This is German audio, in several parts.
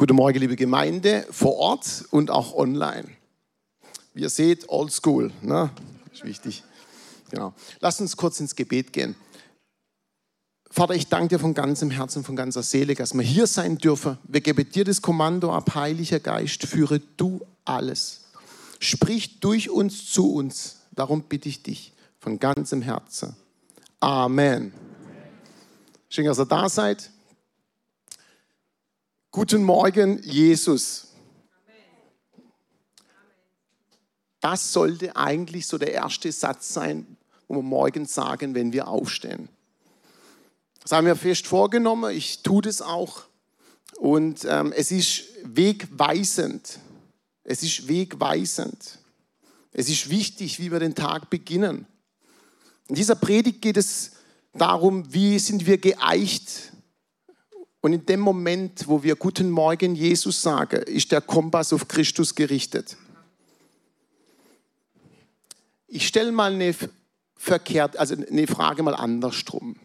Guten Morgen, liebe Gemeinde, vor Ort und auch online. Wie ihr seht, old school, ne? ist wichtig. Genau. Lasst uns kurz ins Gebet gehen. Vater, ich danke dir von ganzem Herzen, von ganzer Seele, dass wir hier sein dürfen. Wir geben dir das Kommando ab, Heiliger Geist, führe du alles. Sprich durch uns zu uns. Darum bitte ich dich von ganzem Herzen. Amen. Schön, dass ihr da seid. Guten Morgen, Jesus. Das sollte eigentlich so der erste Satz sein, wo wir morgens sagen, wenn wir aufstehen. Das haben wir fest vorgenommen. Ich tue das auch. Und ähm, es ist wegweisend. Es ist wegweisend. Es ist wichtig, wie wir den Tag beginnen. In dieser Predigt geht es darum, wie sind wir geeicht. Und in dem Moment, wo wir Guten Morgen Jesus sagen, ist der Kompass auf Christus gerichtet. Ich stelle mal eine verkehrt, also eine Frage mal andersrum.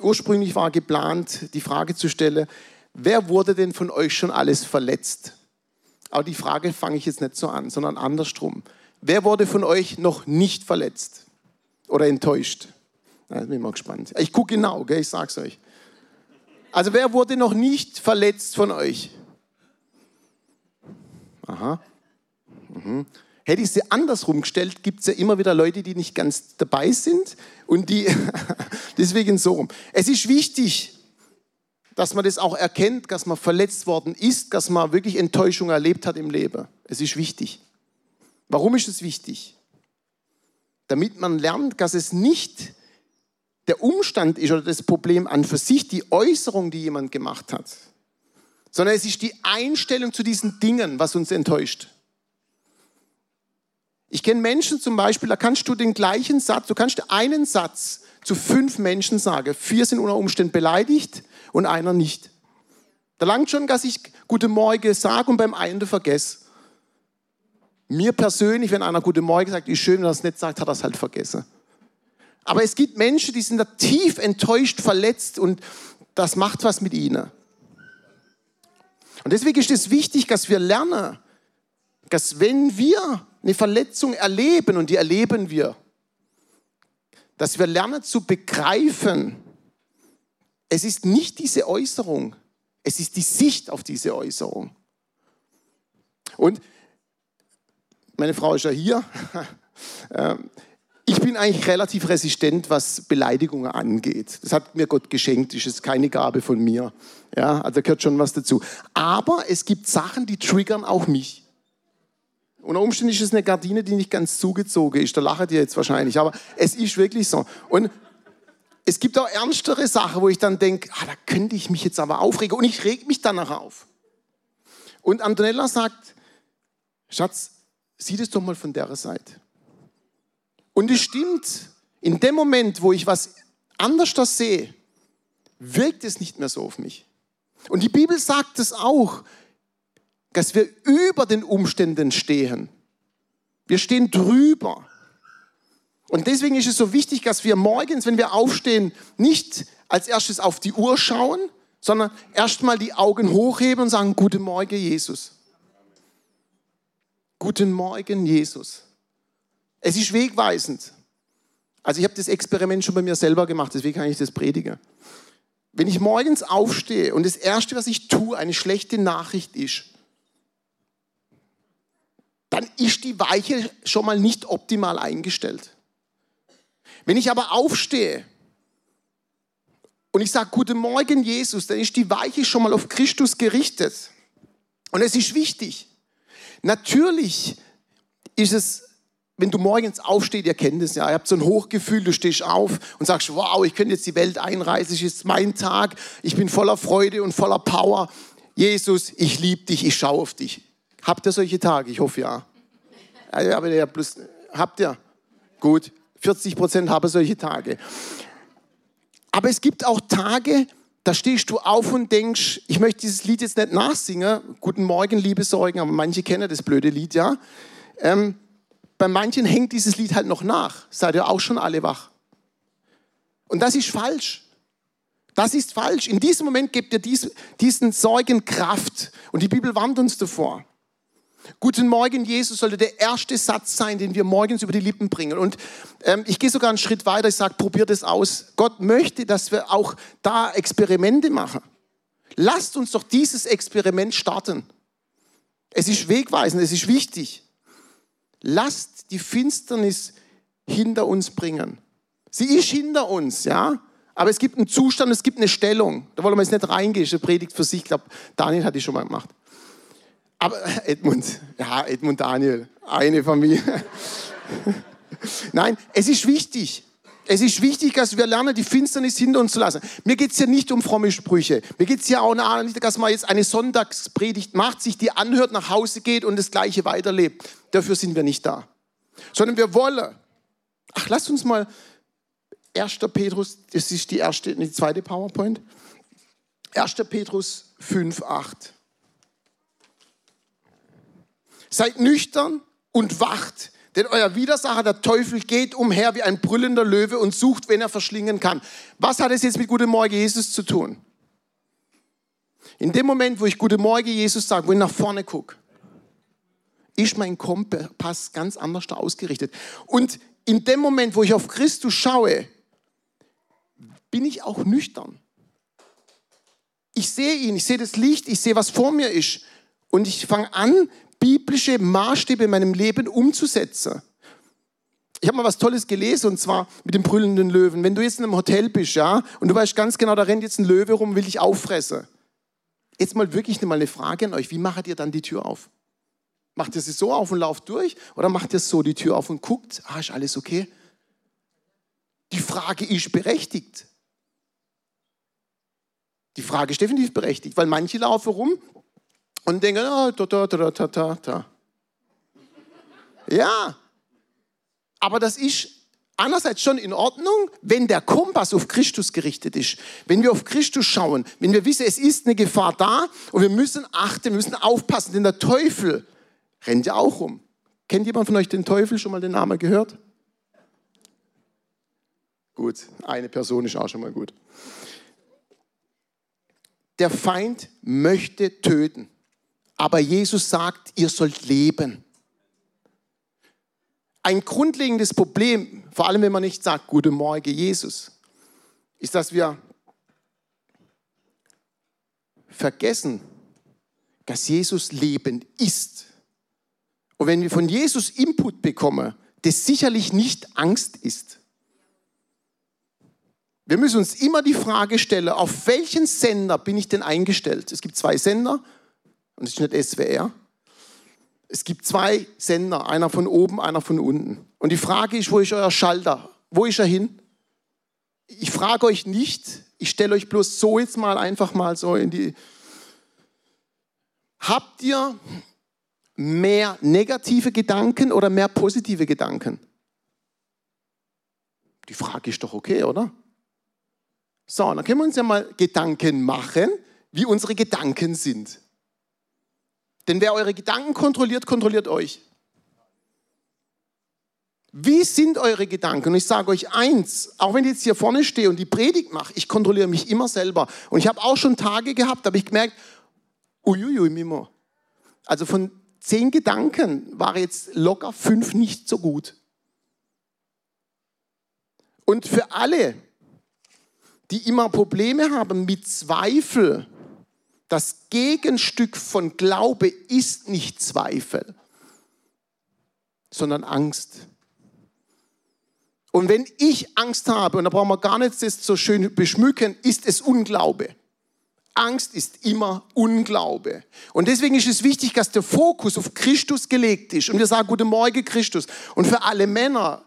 Ursprünglich war geplant, die Frage zu stellen, wer wurde denn von euch schon alles verletzt? Aber die Frage fange ich jetzt nicht so an, sondern andersrum. Wer wurde von euch noch nicht verletzt oder enttäuscht? Da bin ich mal gespannt. Ich gucke genau, gell? ich sag's euch. Also wer wurde noch nicht verletzt von euch? Aha. Mhm. Hätte ich sie andersrum gestellt, gibt es ja immer wieder Leute, die nicht ganz dabei sind und die deswegen so rum. Es ist wichtig, dass man das auch erkennt, dass man verletzt worden ist, dass man wirklich Enttäuschung erlebt hat im Leben. Es ist wichtig. Warum ist es wichtig? Damit man lernt, dass es nicht der Umstand ist oder das Problem an für sich, die Äußerung, die jemand gemacht hat, sondern es ist die Einstellung zu diesen Dingen, was uns enttäuscht. Ich kenne Menschen zum Beispiel, da kannst du den gleichen Satz, du kannst einen Satz zu fünf Menschen sagen. Vier sind unter Umständen beleidigt und einer nicht. Da langt schon, dass ich Gute Morgen sage und beim einen vergesse. Mir persönlich, wenn einer Gute Morgen sagt, ist schön, wenn er es nicht sagt, hat er es halt vergessen. Aber es gibt Menschen, die sind da tief enttäuscht, verletzt und das macht was mit ihnen. Und deswegen ist es wichtig, dass wir lernen, dass wenn wir eine Verletzung erleben, und die erleben wir, dass wir lernen zu begreifen, es ist nicht diese Äußerung, es ist die Sicht auf diese Äußerung. Und meine Frau ist ja hier. Bin eigentlich relativ resistent, was Beleidigungen angeht. Das hat mir Gott geschenkt, das ist keine Gabe von mir. Ja, also gehört schon was dazu. Aber es gibt Sachen, die triggern auch mich. Unter Umständen ist es eine Gardine, die nicht ganz zugezogen ist. Da lacht ihr jetzt wahrscheinlich. Aber es ist wirklich so. Und es gibt auch ernstere Sachen, wo ich dann denke, ah, da könnte ich mich jetzt aber aufregen. Und ich reg mich danach auf. Und Antonella sagt, Schatz, sieh das doch mal von der Seite. Und es stimmt, in dem Moment, wo ich was anders das sehe, wirkt es nicht mehr so auf mich. Und die Bibel sagt es auch dass wir über den Umständen stehen. Wir stehen drüber. Und deswegen ist es so wichtig, dass wir morgens, wenn wir aufstehen, nicht als erstes auf die Uhr schauen, sondern erstmal die Augen hochheben und sagen, guten Morgen, Jesus. Guten Morgen, Jesus. Es ist wegweisend. Also ich habe das Experiment schon bei mir selber gemacht, deswegen kann ich das predigen. Wenn ich morgens aufstehe und das Erste, was ich tue, eine schlechte Nachricht ist, dann ist die Weiche schon mal nicht optimal eingestellt. Wenn ich aber aufstehe und ich sage, guten Morgen Jesus, dann ist die Weiche schon mal auf Christus gerichtet. Und es ist wichtig. Natürlich ist es, wenn du morgens aufstehst, ihr kennt es ja, ihr habt so ein Hochgefühl, du stehst auf und sagst, wow, ich könnte jetzt die Welt einreißen, es ist mein Tag, ich bin voller Freude und voller Power. Jesus, ich liebe dich, ich schaue auf dich. Habt ihr solche Tage? Ich hoffe ja. Aber ja, plus, habt ihr? Gut, 40 Prozent haben solche Tage. Aber es gibt auch Tage, da stehst du auf und denkst, ich möchte dieses Lied jetzt nicht nachsingen. Guten Morgen, liebe Sorgen, aber manche kennen das blöde Lied, ja. Ähm, bei manchen hängt dieses Lied halt noch nach. Seid ihr auch schon alle wach? Und das ist falsch. Das ist falsch. In diesem Moment gebt ihr dies, diesen Sorgen Kraft. Und die Bibel warnt uns davor. Guten Morgen, Jesus sollte der erste Satz sein, den wir morgens über die Lippen bringen. Und ähm, ich gehe sogar einen Schritt weiter, ich sage, probiert es aus. Gott möchte, dass wir auch da Experimente machen. Lasst uns doch dieses Experiment starten. Es ist wegweisend, es ist wichtig. Lasst die Finsternis hinter uns bringen. Sie ist hinter uns, ja. Aber es gibt einen Zustand, es gibt eine Stellung. Da wollen wir jetzt nicht reingehen, das ist eine Predigt für sich. Ich glaube, Daniel hat die schon mal gemacht. Aber Edmund, ja, Edmund Daniel, eine Familie. Nein, es ist wichtig. Es ist wichtig, dass wir lernen, die Finsternis hinter uns zu lassen. Mir geht es ja nicht um fromme Sprüche. Mir geht es ja auch nicht, dass man jetzt eine Sonntagspredigt macht, sich die anhört, nach Hause geht und das Gleiche weiterlebt. Dafür sind wir nicht da. Sondern wir wollen. Ach, lasst uns mal 1. Petrus, das ist die erste, die zweite PowerPoint. 1. Petrus 5, 8. Seid nüchtern und wacht, denn euer Widersacher, der Teufel, geht umher wie ein brüllender Löwe und sucht, wen er verschlingen kann. Was hat es jetzt mit Guten Morgen Jesus zu tun? In dem Moment, wo ich Guten Morgen Jesus sage, wo ich nach vorne gucke, ist mein Kompass ganz anders ausgerichtet. Und in dem Moment, wo ich auf Christus schaue, bin ich auch nüchtern. Ich sehe ihn, ich sehe das Licht, ich sehe, was vor mir ist. Und ich fange an, biblische Maßstäbe in meinem Leben umzusetzen. Ich habe mal was Tolles gelesen und zwar mit dem brüllenden Löwen. Wenn du jetzt in einem Hotel bist, ja, und du weißt ganz genau, da rennt jetzt ein Löwe rum, will dich auffressen. Jetzt mal wirklich mal eine Frage an euch: Wie macht ihr dann die Tür auf? Macht ihr sie so auf und lauft durch oder macht ihr so die Tür auf und guckt, ah, ist alles okay? Die Frage ist berechtigt. Die Frage ist definitiv berechtigt, weil manche laufen rum und denken, oh, da, da, da, da, da, da. Ja, aber das ist einerseits schon in Ordnung, wenn der Kompass auf Christus gerichtet ist. Wenn wir auf Christus schauen, wenn wir wissen, es ist eine Gefahr da und wir müssen achten, wir müssen aufpassen, denn der Teufel rennt ja auch rum. Kennt jemand von euch den Teufel? Schon mal den Namen gehört? Gut, eine Person ist auch schon mal gut. Der Feind möchte töten. Aber Jesus sagt, ihr sollt leben. Ein grundlegendes Problem, vor allem wenn man nicht sagt, guten Morgen Jesus, ist, dass wir vergessen, dass Jesus Leben ist. Und wenn wir von Jesus Input bekommen, das sicherlich nicht Angst ist. Wir müssen uns immer die Frage stellen, auf welchen Sender bin ich denn eingestellt? Es gibt zwei Sender, und es ist nicht SWR. Es gibt zwei Sender, einer von oben, einer von unten. Und die Frage ist, wo ist euer Schalter? Wo ist er hin? Ich frage euch nicht, ich stelle euch bloß so jetzt mal einfach mal so in die... Habt ihr mehr negative Gedanken oder mehr positive Gedanken? Die Frage ist doch okay, oder? So, dann können wir uns ja mal Gedanken machen, wie unsere Gedanken sind. Denn wer eure Gedanken kontrolliert, kontrolliert euch. Wie sind eure Gedanken? Und ich sage euch eins, auch wenn ich jetzt hier vorne stehe und die Predigt mache, ich kontrolliere mich immer selber. Und ich habe auch schon Tage gehabt, da habe ich gemerkt, uiuiui, Mimo. Also von zehn Gedanken waren jetzt locker fünf nicht so gut. Und für alle, die immer Probleme haben mit Zweifel, das Gegenstück von Glaube ist nicht Zweifel, sondern Angst. Und wenn ich Angst habe, und da brauchen wir gar nicht das so schön beschmücken, ist es Unglaube. Angst ist immer Unglaube. Und deswegen ist es wichtig, dass der Fokus auf Christus gelegt ist. Und wir sagen, guten Morgen Christus. Und für alle Männer,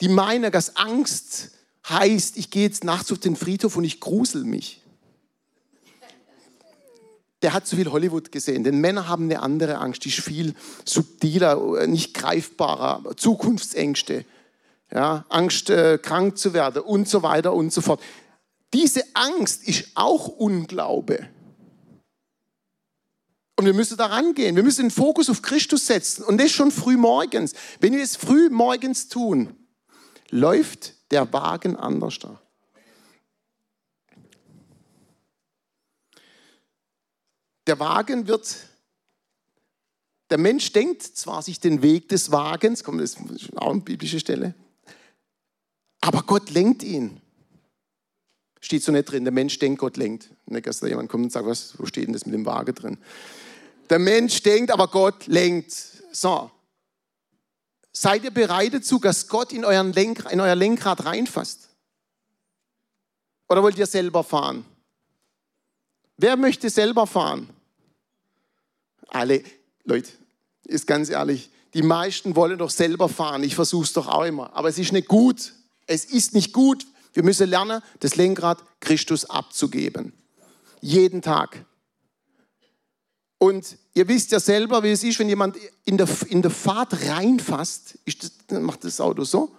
die meinen, dass Angst heißt, ich gehe jetzt nachts auf den Friedhof und ich grusel mich der hat zu viel Hollywood gesehen. Denn Männer haben eine andere Angst, die ist viel subtiler, nicht greifbarer, Zukunftsängste, ja, Angst, äh, krank zu werden und so weiter und so fort. Diese Angst ist auch Unglaube. Und wir müssen da rangehen. Wir müssen den Fokus auf Christus setzen. Und das schon früh morgens. Wenn wir es früh morgens tun, läuft der Wagen anders da. Der Wagen wird, der Mensch denkt zwar sich den Weg des Wagens, kommt das ist auch eine biblische Stelle, aber Gott lenkt ihn. Steht so nicht drin, der Mensch denkt, Gott lenkt. Nicht, dass da jemand kommt und sagt, was, wo steht denn das mit dem Wagen drin? Der Mensch denkt, aber Gott lenkt. So. Seid ihr bereit dazu, dass Gott in, euren Lenk, in euer Lenkrad reinfasst? Oder wollt ihr selber fahren? Wer möchte selber fahren? Alle. Leute, ist ganz ehrlich, die meisten wollen doch selber fahren. Ich versuche es doch auch immer. Aber es ist nicht gut. Es ist nicht gut. Wir müssen lernen, das Lenkrad Christus abzugeben. Jeden Tag. Und ihr wisst ja selber, wie es ist, wenn jemand in der, in der Fahrt reinfasst, das, macht das Auto so.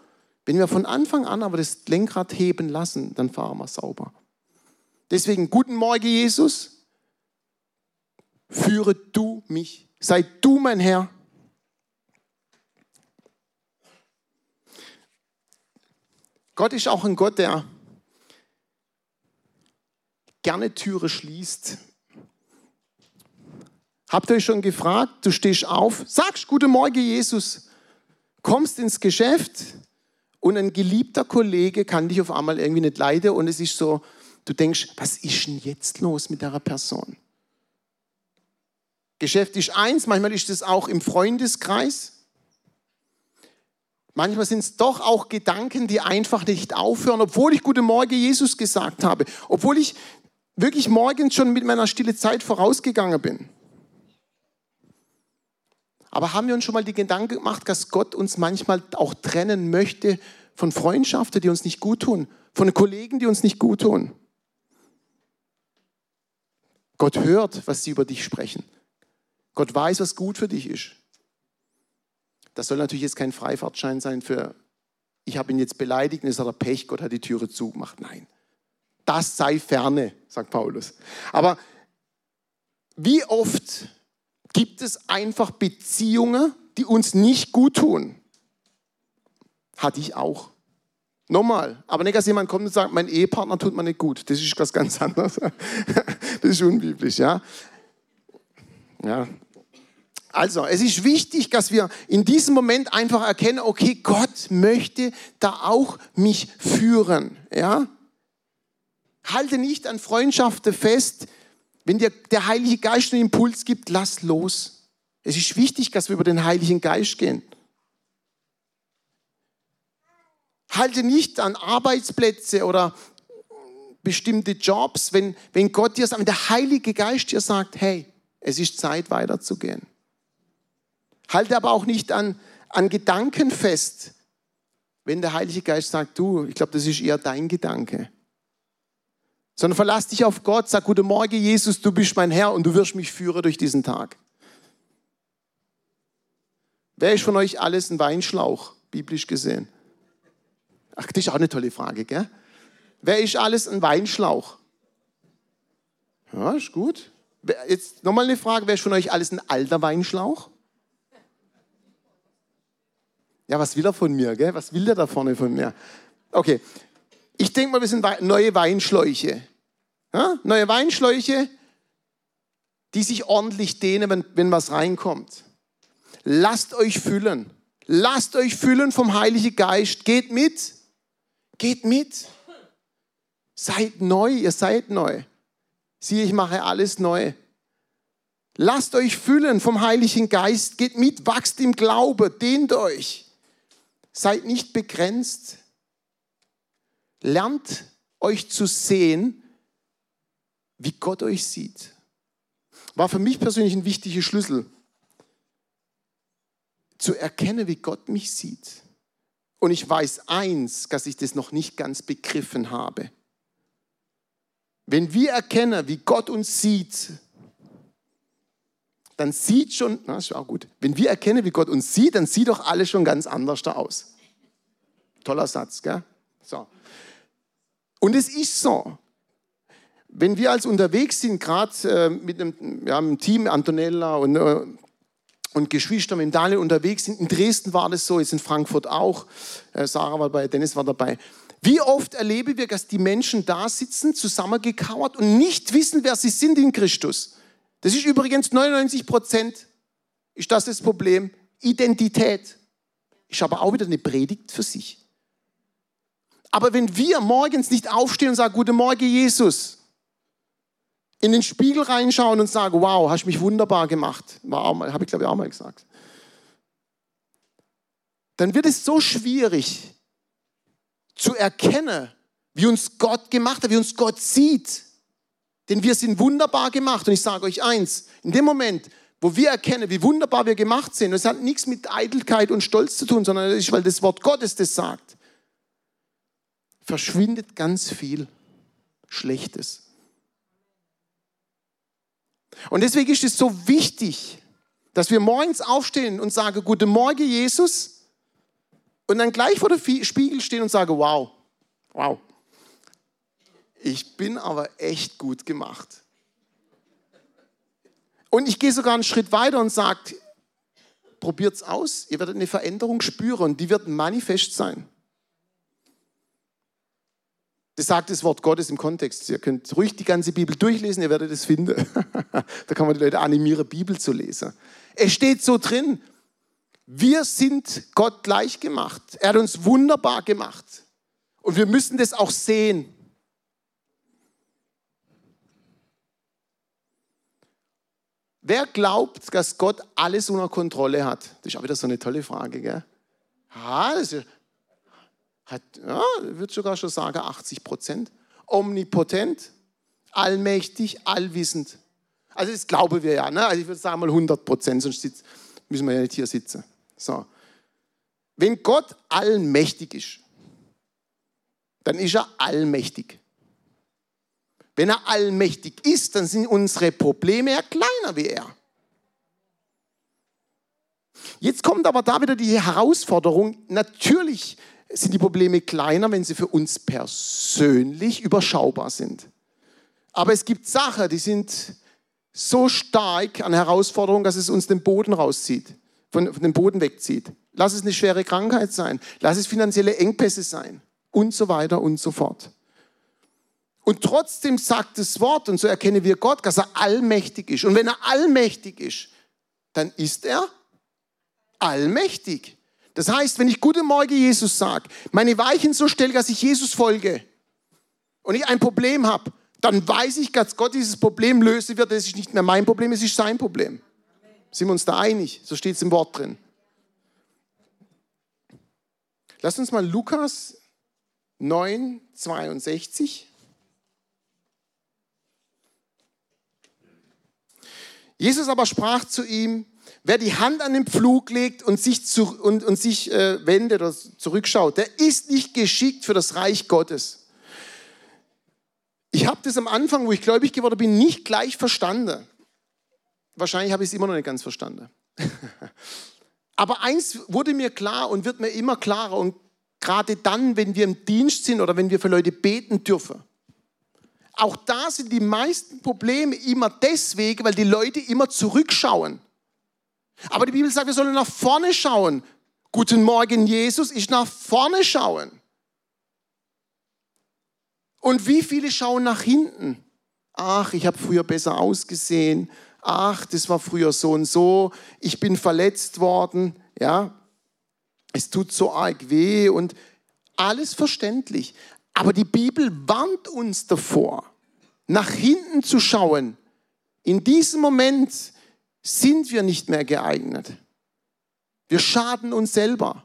Wenn wir von Anfang an aber das Lenkrad heben lassen, dann fahren wir sauber. Deswegen, guten Morgen, Jesus. Führe du mich. Sei du mein Herr. Gott ist auch ein Gott, der gerne Türe schließt. Habt ihr euch schon gefragt, du stehst auf, sagst Guten Morgen, Jesus, kommst ins Geschäft und ein geliebter Kollege kann dich auf einmal irgendwie nicht leiden und es ist so, du denkst, was ist denn jetzt los mit der Person? Geschäft ist eins, manchmal ist es auch im Freundeskreis. Manchmal sind es doch auch Gedanken, die einfach nicht aufhören, obwohl ich Guten Morgen Jesus gesagt habe, obwohl ich wirklich morgens schon mit meiner stille Zeit vorausgegangen bin. Aber haben wir uns schon mal die Gedanken gemacht, dass Gott uns manchmal auch trennen möchte von Freundschaften, die uns nicht gut tun, von Kollegen, die uns nicht gut tun? Gott hört, was sie über dich sprechen. Gott weiß, was gut für dich ist. Das soll natürlich jetzt kein Freifahrtschein sein für, ich habe ihn jetzt beleidigt jetzt hat er Pech, Gott hat die Türe zugemacht. Nein, das sei ferne, sagt Paulus. Aber wie oft gibt es einfach Beziehungen, die uns nicht gut tun? Hatte ich auch. Nochmal, aber nicht, dass jemand kommt und sagt, mein Ehepartner tut mir nicht gut. Das ist was ganz anderes. Das ist unbiblisch, ja. Ja, also, es ist wichtig, dass wir in diesem Moment einfach erkennen, okay, Gott möchte da auch mich führen, ja? Halte nicht an Freundschaften fest. Wenn dir der Heilige Geist einen Impuls gibt, lass los. Es ist wichtig, dass wir über den Heiligen Geist gehen. Halte nicht an Arbeitsplätze oder bestimmte Jobs, wenn, wenn Gott dir sagt, wenn der Heilige Geist dir sagt, hey, es ist Zeit weiterzugehen. Halte aber auch nicht an, an Gedanken fest, wenn der Heilige Geist sagt, du, ich glaube, das ist eher dein Gedanke. Sondern verlass dich auf Gott, sag, guten Morgen, Jesus, du bist mein Herr und du wirst mich führen durch diesen Tag. Wer ist von euch alles ein Weinschlauch, biblisch gesehen? Ach, das ist auch eine tolle Frage, gell? Wer ist alles ein Weinschlauch? Ja, ist gut. Jetzt nochmal eine Frage, wer ist von euch alles ein alter Weinschlauch? Ja, was will er von mir? Gell? Was will der da vorne von mir? Okay, ich denke mal, wir sind neue Weinschläuche. Ja? Neue Weinschläuche, die sich ordentlich dehnen, wenn, wenn was reinkommt. Lasst euch füllen. Lasst euch füllen vom Heiligen Geist. Geht mit. Geht mit. Seid neu, ihr seid neu. Siehe, ich mache alles neu. Lasst euch füllen vom Heiligen Geist. Geht mit, wachst im Glaube, dehnt euch. Seid nicht begrenzt. Lernt euch zu sehen, wie Gott euch sieht. War für mich persönlich ein wichtiger Schlüssel. Zu erkennen, wie Gott mich sieht. Und ich weiß eins, dass ich das noch nicht ganz begriffen habe. Wenn wir erkennen, wie Gott uns sieht, dann sieht schon, na, ist auch gut, wenn wir erkennen, wie Gott uns sieht, dann sieht doch alles schon ganz anders da aus. Toller Satz, gell? So. Und es ist so. Wenn wir als unterwegs sind, gerade äh, mit einem, ja, einem Team, Antonella und, äh, und Geschwister mit Daniel unterwegs sind, in Dresden war das so, jetzt in Frankfurt auch, äh, Sarah war dabei, Dennis war dabei. Wie oft erleben wir, dass die Menschen da sitzen, zusammengekauert und nicht wissen, wer sie sind in Christus? Das ist übrigens 99 Prozent, ist das das Problem. Identität ist aber auch wieder eine Predigt für sich. Aber wenn wir morgens nicht aufstehen und sagen, guten Morgen Jesus, in den Spiegel reinschauen und sagen, wow, hast mich wunderbar gemacht, habe ich glaube ich auch mal gesagt, dann wird es so schwierig zu erkennen, wie uns Gott gemacht hat, wie uns Gott sieht. Denn wir sind wunderbar gemacht. Und ich sage euch eins, in dem Moment, wo wir erkennen, wie wunderbar wir gemacht sind, das hat nichts mit Eitelkeit und Stolz zu tun, sondern das ist, weil das Wort Gottes das sagt, verschwindet ganz viel Schlechtes. Und deswegen ist es so wichtig, dass wir morgens aufstehen und sagen, guten Morgen Jesus, und dann gleich vor dem Spiegel stehen und sagen, wow, wow, ich bin aber echt gut gemacht. Und ich gehe sogar einen Schritt weiter und sage, probiert es aus, ihr werdet eine Veränderung spüren und die wird manifest sein. Das sagt das Wort Gottes im Kontext. Ihr könnt ruhig die ganze Bibel durchlesen, ihr werdet es finden. da kann man die Leute animieren, Bibel zu lesen. Es steht so drin, wir sind Gott gleich gemacht. Er hat uns wunderbar gemacht. Und wir müssen das auch sehen. Wer glaubt, dass Gott alles unter Kontrolle hat? Das ist auch wieder so eine tolle Frage, gell? Ja, das hat, ja, würde sogar schon sagen, 80 Prozent. Omnipotent, allmächtig, allwissend. Also das glauben wir ja. Ne? Also ich würde sagen mal 100 Prozent, sonst müssen wir ja nicht hier sitzen. So. Wenn Gott allmächtig ist, dann ist er allmächtig. Wenn er allmächtig ist, dann sind unsere Probleme ja kleiner wie er. Jetzt kommt aber da wieder die Herausforderung. Natürlich sind die Probleme kleiner, wenn sie für uns persönlich überschaubar sind. Aber es gibt Sachen, die sind so stark an Herausforderungen, dass es uns den Boden rauszieht von, von dem Boden wegzieht. Lass es eine schwere Krankheit sein. Lass es finanzielle Engpässe sein. Und so weiter und so fort. Und trotzdem sagt das Wort, und so erkennen wir Gott, dass er allmächtig ist. Und wenn er allmächtig ist, dann ist er allmächtig. Das heißt, wenn ich Guten Morgen Jesus sage, meine Weichen so stelle, dass ich Jesus folge und ich ein Problem habe, dann weiß ich, dass Gott dieses Problem lösen wird. Das ist nicht mehr mein Problem, es ist sein Problem. Sind wir uns da einig? So steht es im Wort drin. Lass uns mal Lukas 9, 62. Jesus aber sprach zu ihm, wer die Hand an den Pflug legt und sich, zu, und, und sich äh, wendet oder zurückschaut, der ist nicht geschickt für das Reich Gottes. Ich habe das am Anfang, wo ich gläubig geworden bin, nicht gleich verstanden. Wahrscheinlich habe ich es immer noch nicht ganz verstanden. Aber eins wurde mir klar und wird mir immer klarer und gerade dann, wenn wir im Dienst sind oder wenn wir für Leute beten dürfen. Auch da sind die meisten Probleme immer deswegen, weil die Leute immer zurückschauen. Aber die Bibel sagt, wir sollen nach vorne schauen. Guten Morgen, Jesus, ich nach vorne schauen. Und wie viele schauen nach hinten? Ach, ich habe früher besser ausgesehen ach, das war früher so und so, ich bin verletzt worden, ja, es tut so arg weh und alles verständlich. Aber die Bibel warnt uns davor, nach hinten zu schauen. In diesem Moment sind wir nicht mehr geeignet. Wir schaden uns selber.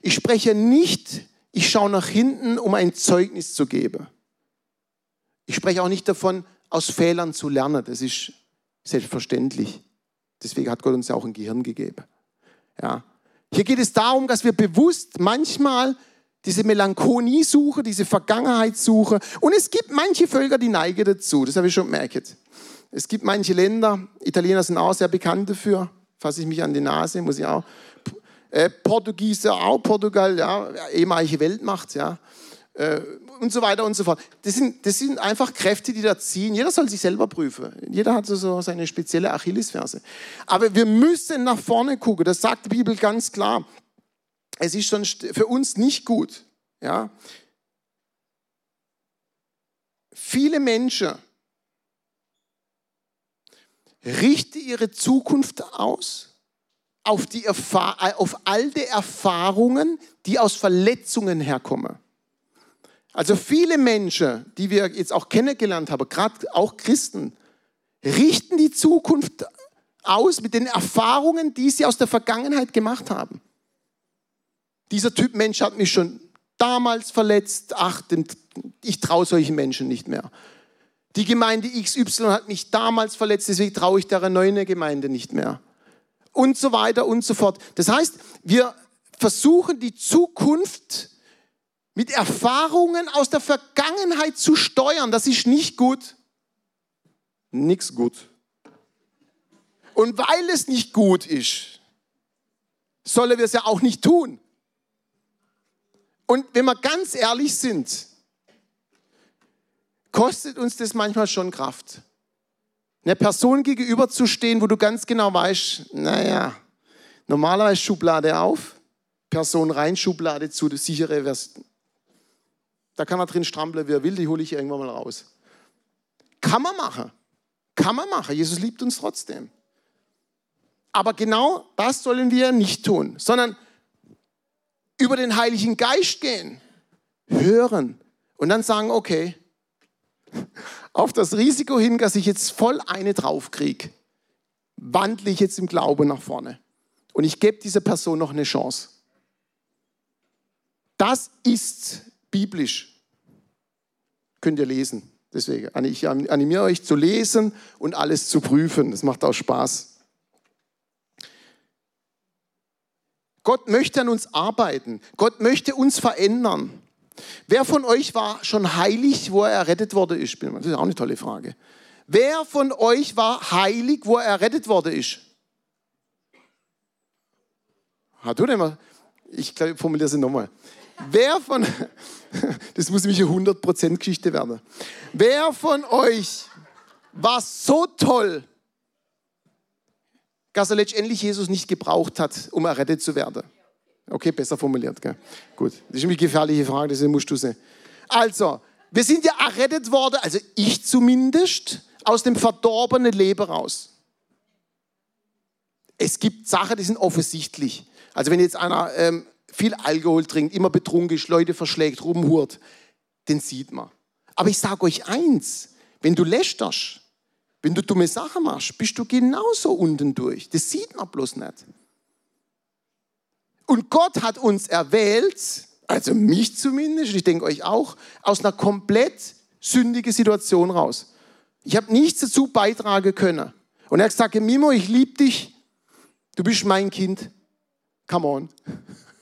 Ich spreche nicht, ich schaue nach hinten, um ein Zeugnis zu geben. Ich spreche auch nicht davon, aus Fehlern zu lernen. Das ist Selbstverständlich. Deswegen hat Gott uns ja auch ein Gehirn gegeben. Ja. Hier geht es darum, dass wir bewusst manchmal diese Melancholie suchen, diese Vergangenheit suchen. Und es gibt manche Völker, die neigen dazu. Das habe ich schon gemerkt. Es gibt manche Länder, Italiener sind auch sehr bekannt dafür. Fasse ich mich an die Nase, muss ich auch. Äh, Portugiese auch, Portugal, ja, ehemalige Weltmacht, ja. Äh, und so weiter und so fort. Das sind, das sind einfach Kräfte, die da ziehen. Jeder soll sich selber prüfen. Jeder hat so seine spezielle Achillesferse. Aber wir müssen nach vorne gucken. Das sagt die Bibel ganz klar. Es ist sonst für uns nicht gut. Ja? Viele Menschen richte ihre Zukunft aus auf, die auf alte Erfahrungen, die aus Verletzungen herkommen. Also viele Menschen, die wir jetzt auch kennengelernt haben, gerade auch Christen, richten die Zukunft aus mit den Erfahrungen, die sie aus der Vergangenheit gemacht haben. Dieser Typ Mensch hat mich schon damals verletzt, ach, ich traue solchen Menschen nicht mehr. Die Gemeinde XY hat mich damals verletzt, deswegen traue ich der neuen Gemeinde nicht mehr. Und so weiter und so fort. Das heißt, wir versuchen die Zukunft mit Erfahrungen aus der Vergangenheit zu steuern. Das ist nicht gut. Nichts gut. Und weil es nicht gut ist, sollen wir es ja auch nicht tun. Und wenn wir ganz ehrlich sind, kostet uns das manchmal schon Kraft. Einer Person gegenüberzustehen, wo du ganz genau weißt, naja, normalerweise Schublade auf, Person rein, Schublade zu, das sichere, da kann er drin strampeln, wie er will, die hole ich irgendwann mal raus. Kann man machen. Kann man machen. Jesus liebt uns trotzdem. Aber genau das sollen wir nicht tun, sondern über den Heiligen Geist gehen, hören und dann sagen, okay, auf das Risiko hin, dass ich jetzt voll eine draufkriege, wandle ich jetzt im Glauben nach vorne. Und ich gebe dieser Person noch eine Chance. Das ist biblisch. Könnt ihr lesen. Deswegen, ich animiere euch zu lesen und alles zu prüfen. Das macht auch Spaß. Gott möchte an uns arbeiten. Gott möchte uns verändern. Wer von euch war schon heilig, wo er errettet worden ist? Das ist auch eine tolle Frage. Wer von euch war heilig, wo er errettet worden ist? Hat du denn mal? Ich formuliere es nochmal. Wer von, das muss nämlich eine 100% Geschichte werden. Wer von euch war so toll, dass er letztendlich Jesus nicht gebraucht hat, um errettet zu werden? Okay, besser formuliert. Gell? Gut, das ist eine gefährliche Frage, deswegen musst du sehen. Also, wir sind ja errettet worden, also ich zumindest, aus dem verdorbenen Leben raus. Es gibt Sachen, die sind offensichtlich. Also wenn jetzt einer ähm, viel Alkohol trinkt, immer betrunken ist, Leute verschlägt, rumhurt, den sieht man. Aber ich sage euch eins, wenn du lästerst, wenn du dumme Sachen machst, bist du genauso unten durch. Das sieht man bloß nicht. Und Gott hat uns erwählt, also mich zumindest, ich denke euch auch, aus einer komplett sündigen Situation raus. Ich habe nichts dazu beitragen können. Und er hat gesagt, Mimo, ich liebe dich, du bist mein Kind. Come on.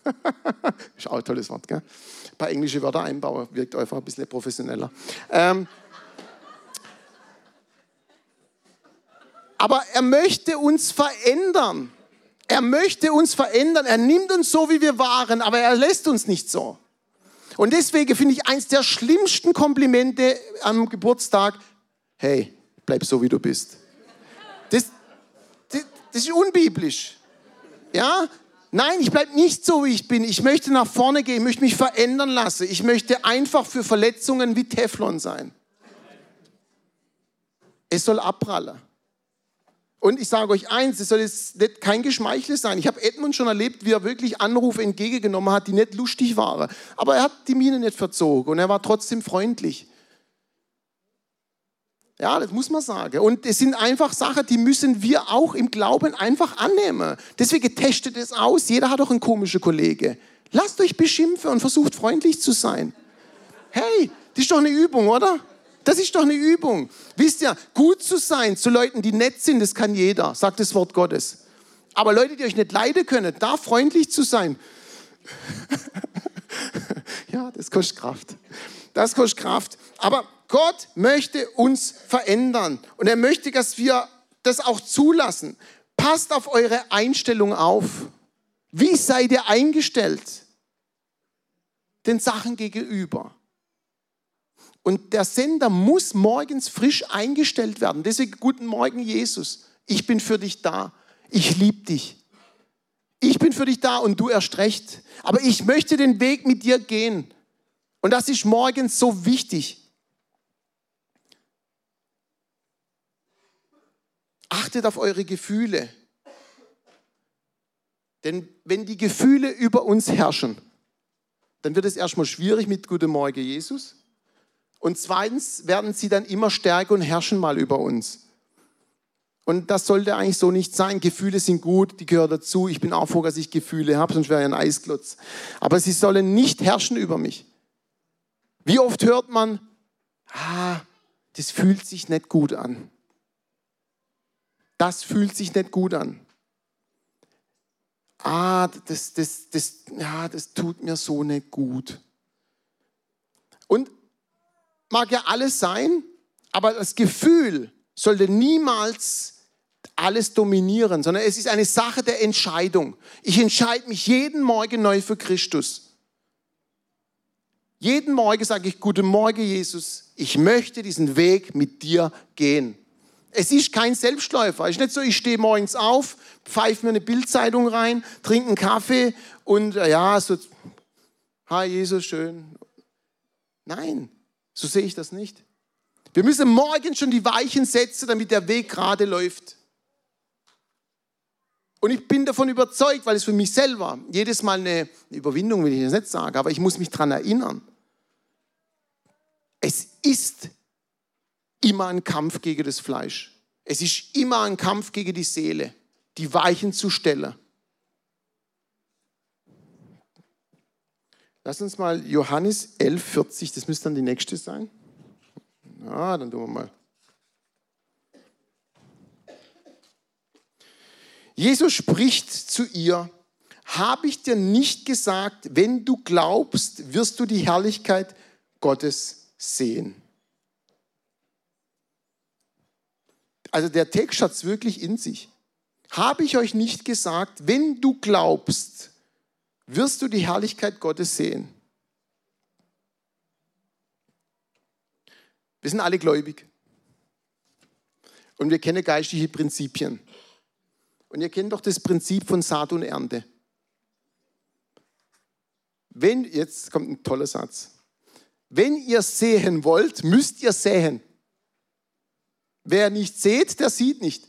ist auch ein tolles Wort, gell? Ein paar englische Wörter einbauen, wirkt einfach ein bisschen professioneller. Ähm, aber er möchte uns verändern. Er möchte uns verändern. Er nimmt uns so, wie wir waren, aber er lässt uns nicht so. Und deswegen finde ich eins der schlimmsten Komplimente am Geburtstag, hey, bleib so, wie du bist. Das, das, das ist unbiblisch. Ja, Nein, ich bleibe nicht so, wie ich bin. Ich möchte nach vorne gehen, möchte mich verändern lassen. Ich möchte einfach für Verletzungen wie Teflon sein. Es soll abprallen. Und ich sage euch eins, es soll jetzt kein Geschmeichel sein. Ich habe Edmund schon erlebt, wie er wirklich Anrufe entgegengenommen hat, die nicht lustig waren. Aber er hat die Miene nicht verzogen und er war trotzdem freundlich. Ja, das muss man sagen. Und es sind einfach Sachen, die müssen wir auch im Glauben einfach annehmen. Deswegen testet es aus. Jeder hat auch einen komischen Kollege. Lasst euch beschimpfen und versucht freundlich zu sein. Hey, das ist doch eine Übung, oder? Das ist doch eine Übung. Wisst ihr, gut zu sein zu Leuten, die nett sind, das kann jeder, sagt das Wort Gottes. Aber Leute, die euch nicht leiden können, da freundlich zu sein, ja, das kostet Kraft. Das kostet Kraft. Aber Gott möchte uns verändern und er möchte, dass wir das auch zulassen. Passt auf eure Einstellung auf. Wie seid ihr eingestellt den Sachen gegenüber? Und der Sender muss morgens frisch eingestellt werden. Deswegen guten Morgen, Jesus. Ich bin für dich da. Ich liebe dich. Ich bin für dich da und du erst recht. Aber ich möchte den Weg mit dir gehen. Und das ist morgens so wichtig. Achtet auf eure Gefühle. Denn wenn die Gefühle über uns herrschen, dann wird es erstmal schwierig mit Guten Morgen Jesus. Und zweitens werden sie dann immer stärker und herrschen mal über uns. Und das sollte eigentlich so nicht sein. Gefühle sind gut, die gehören dazu. Ich bin auch froh, dass ich Gefühle habe, sonst wäre ich ein Eisklotz. Aber sie sollen nicht herrschen über mich. Wie oft hört man, ah, das fühlt sich nicht gut an. Das fühlt sich nicht gut an. Ah, das, das, das, ja, das tut mir so nicht gut. Und mag ja alles sein, aber das Gefühl sollte niemals alles dominieren, sondern es ist eine Sache der Entscheidung. Ich entscheide mich jeden Morgen neu für Christus. Jeden Morgen sage ich, guten Morgen Jesus, ich möchte diesen Weg mit dir gehen. Es ist kein Selbstläufer. Es ist nicht so, ich stehe morgens auf, pfeife mir eine Bildzeitung rein, trinke einen Kaffee und äh, ja, so, hi Jesus, schön. Nein, so sehe ich das nicht. Wir müssen morgen schon die Weichen setzen, damit der Weg gerade läuft. Und ich bin davon überzeugt, weil es für mich selber jedes Mal eine Überwindung, will ich jetzt nicht sagen, aber ich muss mich daran erinnern. Es ist immer ein Kampf gegen das Fleisch. Es ist immer ein Kampf gegen die Seele, die Weichen zu stellen. Lass uns mal Johannes 11, 40, das müsste dann die nächste sein. Ja, dann tun wir mal. Jesus spricht zu ihr, habe ich dir nicht gesagt, wenn du glaubst, wirst du die Herrlichkeit Gottes sehen. Also der Text hat es wirklich in sich. Habe ich euch nicht gesagt, wenn du glaubst, wirst du die Herrlichkeit Gottes sehen. Wir sind alle gläubig. Und wir kennen geistliche Prinzipien. Und ihr kennt doch das Prinzip von Saat und Ernte. Wenn, jetzt kommt ein toller Satz. Wenn ihr sehen wollt, müsst ihr säen. Wer nicht seht, der sieht nicht.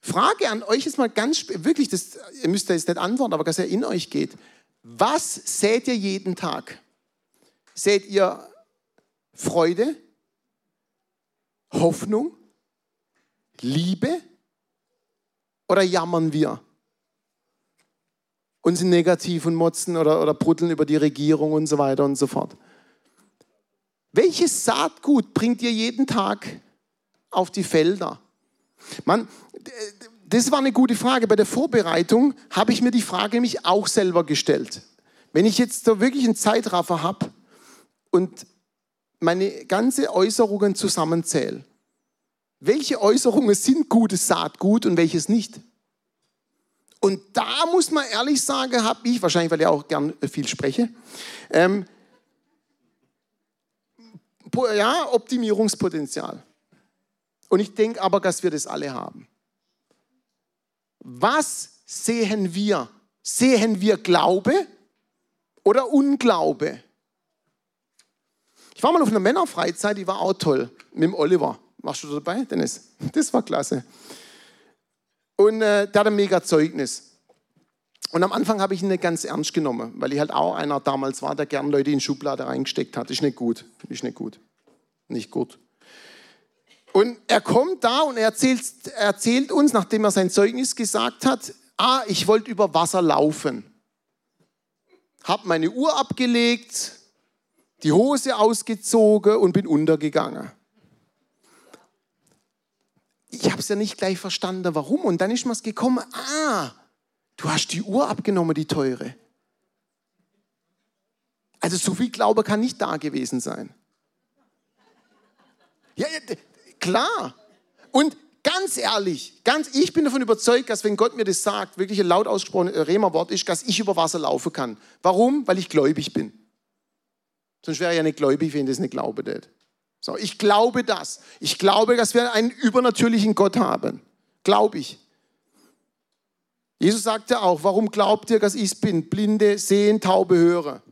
Frage an euch ist mal ganz, wirklich, das, ihr müsst jetzt nicht antworten, aber dass er in euch geht. Was seht ihr jeden Tag? Seht ihr Freude, Hoffnung, Liebe, oder jammern wir? Und sind negativ und motzen oder, oder bruddeln über die Regierung und so weiter und so fort. Welches Saatgut bringt ihr jeden Tag auf die Felder? Man, das war eine gute Frage. Bei der Vorbereitung habe ich mir die Frage nämlich auch selber gestellt. Wenn ich jetzt so wirklich einen Zeitraffer habe und meine ganze Äußerungen zusammenzähle, welche Äußerungen sind gutes Saatgut und welches nicht. Und da muss man ehrlich sagen, habe ich, wahrscheinlich weil ich auch gern viel spreche, ähm, ja, Optimierungspotenzial. Und ich denke aber, dass wir das alle haben. Was sehen wir? Sehen wir Glaube oder Unglaube? Ich war mal auf einer Männerfreizeit, die war auch toll, mit dem Oliver. Warst du dabei, Dennis? Das war klasse. Und äh, der hat ein mega Zeugnis. Und am Anfang habe ich ihn nicht ganz ernst genommen, weil ich halt auch einer damals war, der gern Leute in Schublade reingesteckt hat. Ist nicht gut. Ist nicht gut. Nicht gut. Und er kommt da und er erzählt, erzählt uns, nachdem er sein Zeugnis gesagt hat, ah, ich wollte über Wasser laufen. Hab meine Uhr abgelegt, die Hose ausgezogen und bin untergegangen ich habe es ja nicht gleich verstanden, warum. Und dann ist mir gekommen, ah, du hast die Uhr abgenommen, die teure. Also so viel Glaube kann nicht da gewesen sein. Ja, klar. Und ganz ehrlich, ganz, ich bin davon überzeugt, dass wenn Gott mir das sagt, wirklich ein laut ausgesprochenes Rema-Wort ist, dass ich über Wasser laufen kann. Warum? Weil ich gläubig bin. Sonst wäre ich ja nicht gläubig, wenn das nicht glaube. Nicht. So, ich glaube das. Ich glaube, dass wir einen übernatürlichen Gott haben. Glaube ich. Jesus sagte auch, warum glaubt ihr, dass ich bin? Blinde sehen, Taube hören.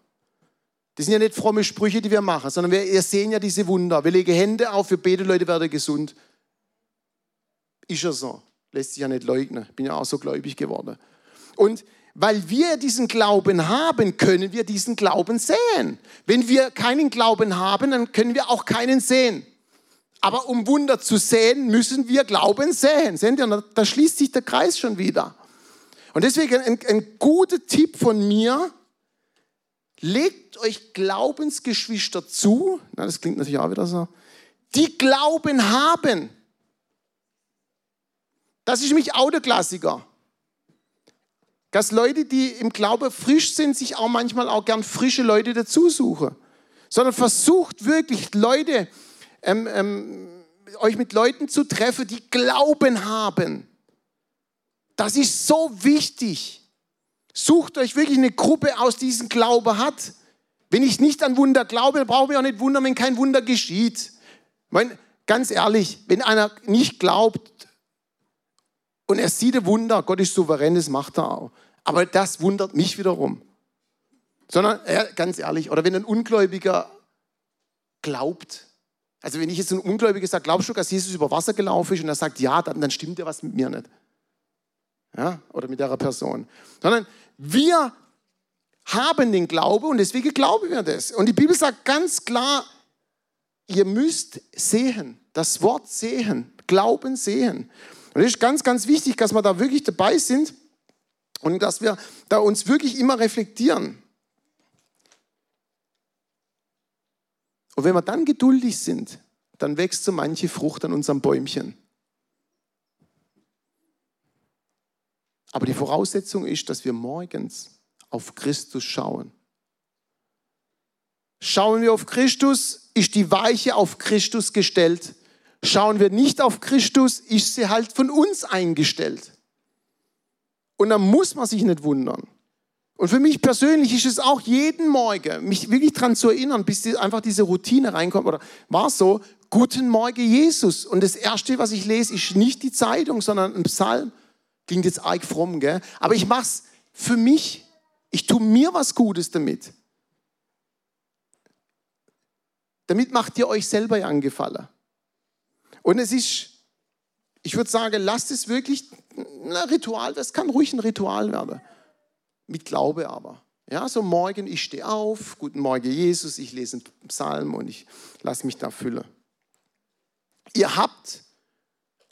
Das sind ja nicht fromme Sprüche, die wir machen, sondern wir, wir sehen ja diese Wunder. Wir legen Hände auf, wir beten, Leute werden gesund. Ist ja so. Lässt sich ja nicht leugnen. Bin ja auch so gläubig geworden. Und weil wir diesen Glauben haben, können wir diesen Glauben sehen. Wenn wir keinen Glauben haben, dann können wir auch keinen sehen. Aber um Wunder zu sehen, müssen wir Glauben sehen. Seht ihr, da schließt sich der Kreis schon wieder. Und deswegen ein, ein guter Tipp von mir, legt euch Glaubensgeschwister zu, na, das klingt natürlich auch wieder so, die Glauben haben. Das ist nämlich auch der Klassiker. Dass Leute, die im Glaube frisch sind, sich auch manchmal auch gern frische Leute dazu suchen. Sondern versucht wirklich Leute, ähm, ähm, euch mit Leuten zu treffen, die Glauben haben. Das ist so wichtig. Sucht euch wirklich eine Gruppe aus, die diesen Glaube hat. Wenn ich nicht an Wunder glaube, dann brauchen wir auch nicht wundern, wenn kein Wunder geschieht. Meine, ganz ehrlich, wenn einer nicht glaubt und er sieht ein Wunder, Gott ist souverän, das macht er auch. Aber das wundert mich wiederum. Sondern, ja, ganz ehrlich, oder wenn ein Ungläubiger glaubt, also wenn ich jetzt ein Ungläubiger sage, glaubst du, dass Jesus über Wasser gelaufen ist und er sagt, ja, dann, dann stimmt ja was mit mir nicht. Ja, oder mit der Person. Sondern wir haben den Glaube und deswegen glauben wir das. Und die Bibel sagt ganz klar, ihr müsst sehen, das Wort sehen, Glauben sehen. Und es ist ganz, ganz wichtig, dass wir da wirklich dabei sind und dass wir da uns wirklich immer reflektieren. Und wenn wir dann geduldig sind, dann wächst so manche Frucht an unserem Bäumchen. Aber die Voraussetzung ist, dass wir morgens auf Christus schauen. Schauen wir auf Christus, ist die Weiche auf Christus gestellt. Schauen wir nicht auf Christus, ist sie halt von uns eingestellt. Und dann muss man sich nicht wundern. Und für mich persönlich ist es auch jeden Morgen, mich wirklich daran zu erinnern, bis die, einfach diese Routine reinkommt. Oder war es so, guten Morgen Jesus. Und das Erste, was ich lese, ist nicht die Zeitung, sondern ein Psalm. Klingt jetzt arg fromm, gell? Aber ich mache es für mich. Ich tue mir was Gutes damit. Damit macht ihr euch selber ja angefallen. Und es ist, ich würde sagen, lasst es wirklich ein Ritual, das kann ruhig ein Ritual werden mit Glaube aber. Ja, so morgen, ich stehe auf, guten Morgen Jesus, ich lese einen Psalm und ich lasse mich da füllen. Ihr habt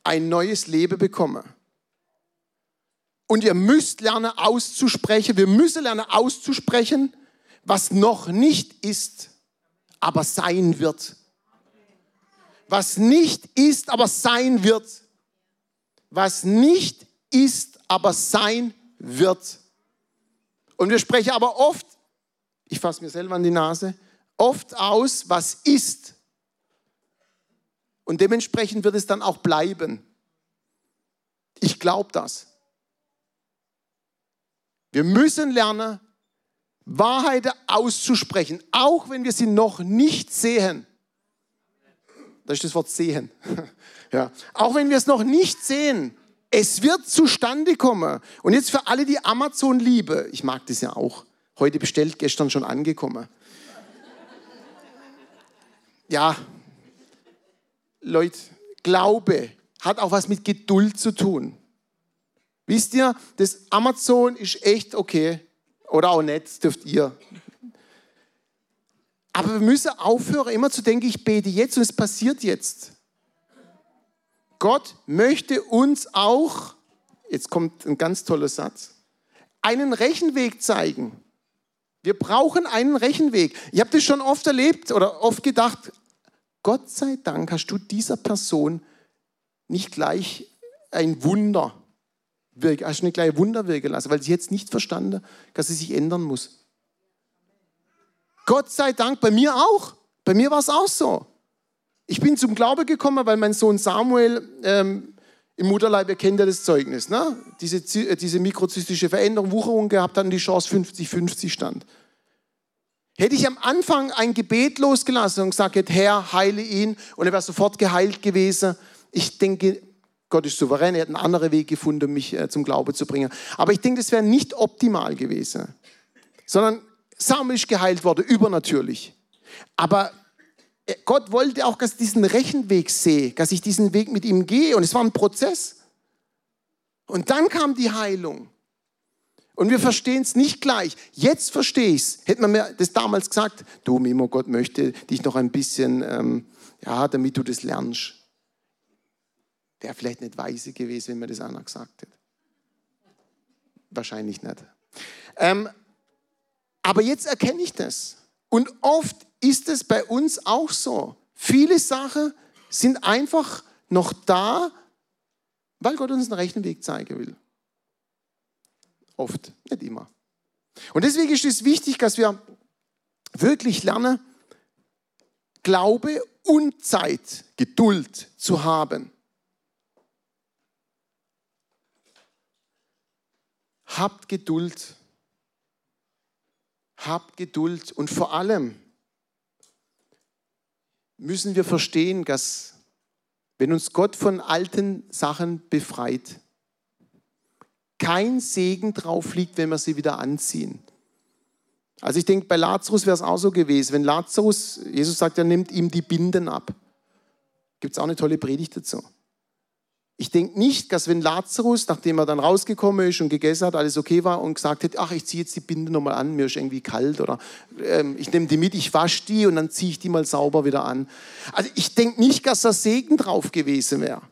ein neues Leben bekommen. Und ihr müsst lernen auszusprechen, wir müssen lernen auszusprechen, was noch nicht ist, aber sein wird. Was nicht ist, aber sein wird. Was nicht ist, aber sein wird. Und wir sprechen aber oft, ich fasse mir selber an die Nase, oft aus, was ist. Und dementsprechend wird es dann auch bleiben. Ich glaube das. Wir müssen lernen, Wahrheiten auszusprechen, auch wenn wir sie noch nicht sehen. Das ist das Wort sehen. ja. Auch wenn wir es noch nicht sehen, es wird zustande kommen. Und jetzt für alle, die Amazon liebe, ich mag das ja auch. Heute bestellt, gestern schon angekommen. Ja, Leute, Glaube hat auch was mit Geduld zu tun. Wisst ihr, das Amazon ist echt okay. Oder auch nicht, das dürft ihr. Aber wir müssen aufhören, immer zu denken, ich bete jetzt und es passiert jetzt. Gott möchte uns auch, jetzt kommt ein ganz toller Satz, einen Rechenweg zeigen. Wir brauchen einen Rechenweg. Ich habe das schon oft erlebt oder oft gedacht, Gott sei Dank hast du dieser Person nicht gleich ein Wunder hast du nicht gleich Wunder wirken lassen, weil sie jetzt nicht verstanden, dass sie sich ändern muss. Gott sei Dank, bei mir auch. Bei mir war es auch so. Ich bin zum Glaube gekommen, weil mein Sohn Samuel ähm, im Mutterleib, ihr kennt ja das Zeugnis, ne? diese, äh, diese mikrozystische Veränderung, Wucherung gehabt hat und die Chance 50-50 stand. Hätte ich am Anfang ein Gebet losgelassen und gesagt, Herr, heile ihn, und er wäre sofort geheilt gewesen. Ich denke, Gott ist souverän, er hat einen anderen Weg gefunden, mich äh, zum Glaube zu bringen. Aber ich denke, das wäre nicht optimal gewesen. Sondern Samuel ist geheilt worden, übernatürlich. Aber Gott wollte auch, dass ich diesen Rechenweg sehe, dass ich diesen Weg mit ihm gehe. Und es war ein Prozess. Und dann kam die Heilung. Und wir verstehen es nicht gleich. Jetzt verstehe ich es. Hätte man mir das damals gesagt, du Mimo, Gott möchte dich noch ein bisschen, ähm, ja, damit du das lernst. Der vielleicht nicht weise gewesen, wenn mir das einer gesagt hätte. Wahrscheinlich nicht. Ähm, aber jetzt erkenne ich das. Und oft ist es bei uns auch so. Viele Sachen sind einfach noch da, weil Gott uns einen rechten Weg zeigen will. Oft, nicht immer. Und deswegen ist es wichtig, dass wir wirklich lernen, Glaube und Zeit, Geduld zu haben. Habt Geduld. Habt Geduld. Und vor allem müssen wir verstehen, dass wenn uns Gott von alten Sachen befreit, kein Segen drauf liegt, wenn wir sie wieder anziehen. Also ich denke, bei Lazarus wäre es auch so gewesen. Wenn Lazarus, Jesus sagt, er nimmt ihm die Binden ab. Gibt es auch eine tolle Predigt dazu. Ich denke nicht, dass wenn Lazarus, nachdem er dann rausgekommen ist und gegessen hat, alles okay war und gesagt hätte, ach, ich ziehe jetzt die Binde nochmal an, mir ist irgendwie kalt oder ähm, ich nehme die mit, ich wasche die und dann ziehe ich die mal sauber wieder an. Also ich denke nicht, dass da Segen drauf gewesen wäre.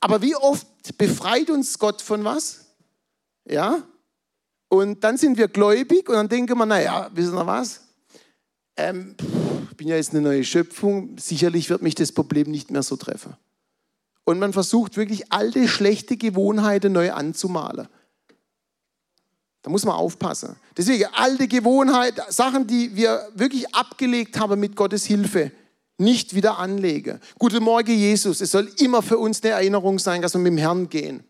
Aber wie oft befreit uns Gott von was? Ja? Und dann sind wir gläubig und dann denken wir, naja, wissen wir was? Ähm, ich bin ja jetzt eine neue Schöpfung, sicherlich wird mich das Problem nicht mehr so treffen und man versucht wirklich alte, schlechte Gewohnheiten neu anzumalen. Da muss man aufpassen. Deswegen alte Gewohnheiten, Sachen, die wir wirklich abgelegt haben mit Gottes Hilfe, nicht wieder anlegen. Guten Morgen, Jesus. Es soll immer für uns eine Erinnerung sein, dass wir mit dem Herrn gehen.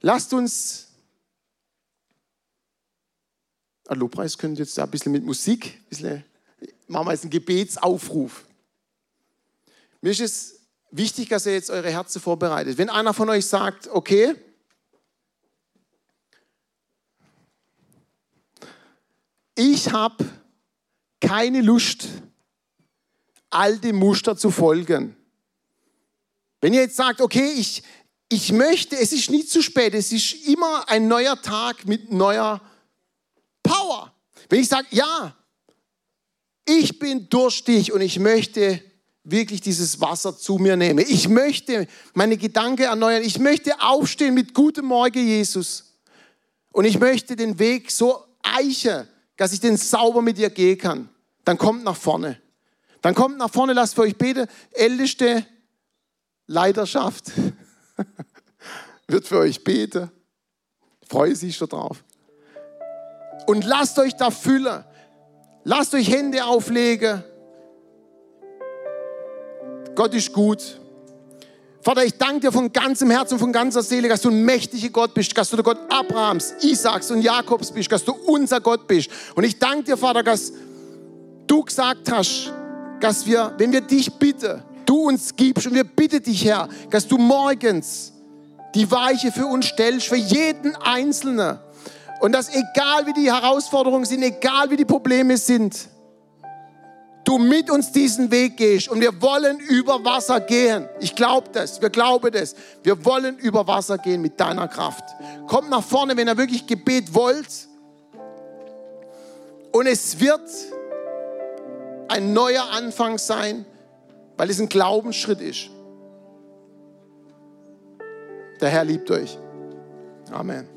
Lasst uns, ein Lobpreis könnt jetzt ein bisschen mit Musik, ein bisschen, machen wir jetzt einen Gebetsaufruf. Mir ist es wichtig, dass ihr jetzt eure Herzen vorbereitet. Wenn einer von euch sagt, okay, ich habe keine Lust, alte Muster zu folgen. Wenn ihr jetzt sagt, okay, ich, ich möchte, es ist nie zu spät, es ist immer ein neuer Tag mit neuer Power. Wenn ich sage, ja, ich bin durstig und ich möchte wirklich dieses Wasser zu mir nehme. Ich möchte meine Gedanken erneuern. Ich möchte aufstehen mit gutem Morgen, Jesus. Und ich möchte den Weg so eichen, dass ich den sauber mit dir gehen kann. Dann kommt nach vorne. Dann kommt nach vorne, lasst für euch beten. Älteste Leiterschaft wird für euch beten. Freue sich schon drauf. Und lasst euch da füllen. Lasst euch Hände auflegen Gott ist gut. Vater, ich danke dir von ganzem Herzen, von ganzer Seele, dass du ein mächtiger Gott bist, dass du der Gott Abrahams, Isaaks und Jakobs bist, dass du unser Gott bist. Und ich danke dir, Vater, dass du gesagt hast, dass wir, wenn wir dich bitten, du uns gibst und wir bitten dich, Herr, dass du morgens die Weiche für uns stellst, für jeden Einzelnen. Und dass egal wie die Herausforderungen sind, egal wie die Probleme sind, du mit uns diesen Weg gehst und wir wollen über Wasser gehen. Ich glaube das, wir glauben das. Wir wollen über Wasser gehen mit deiner Kraft. Kommt nach vorne, wenn ihr wirklich Gebet wollt. Und es wird ein neuer Anfang sein, weil es ein Glaubensschritt ist. Der Herr liebt euch. Amen.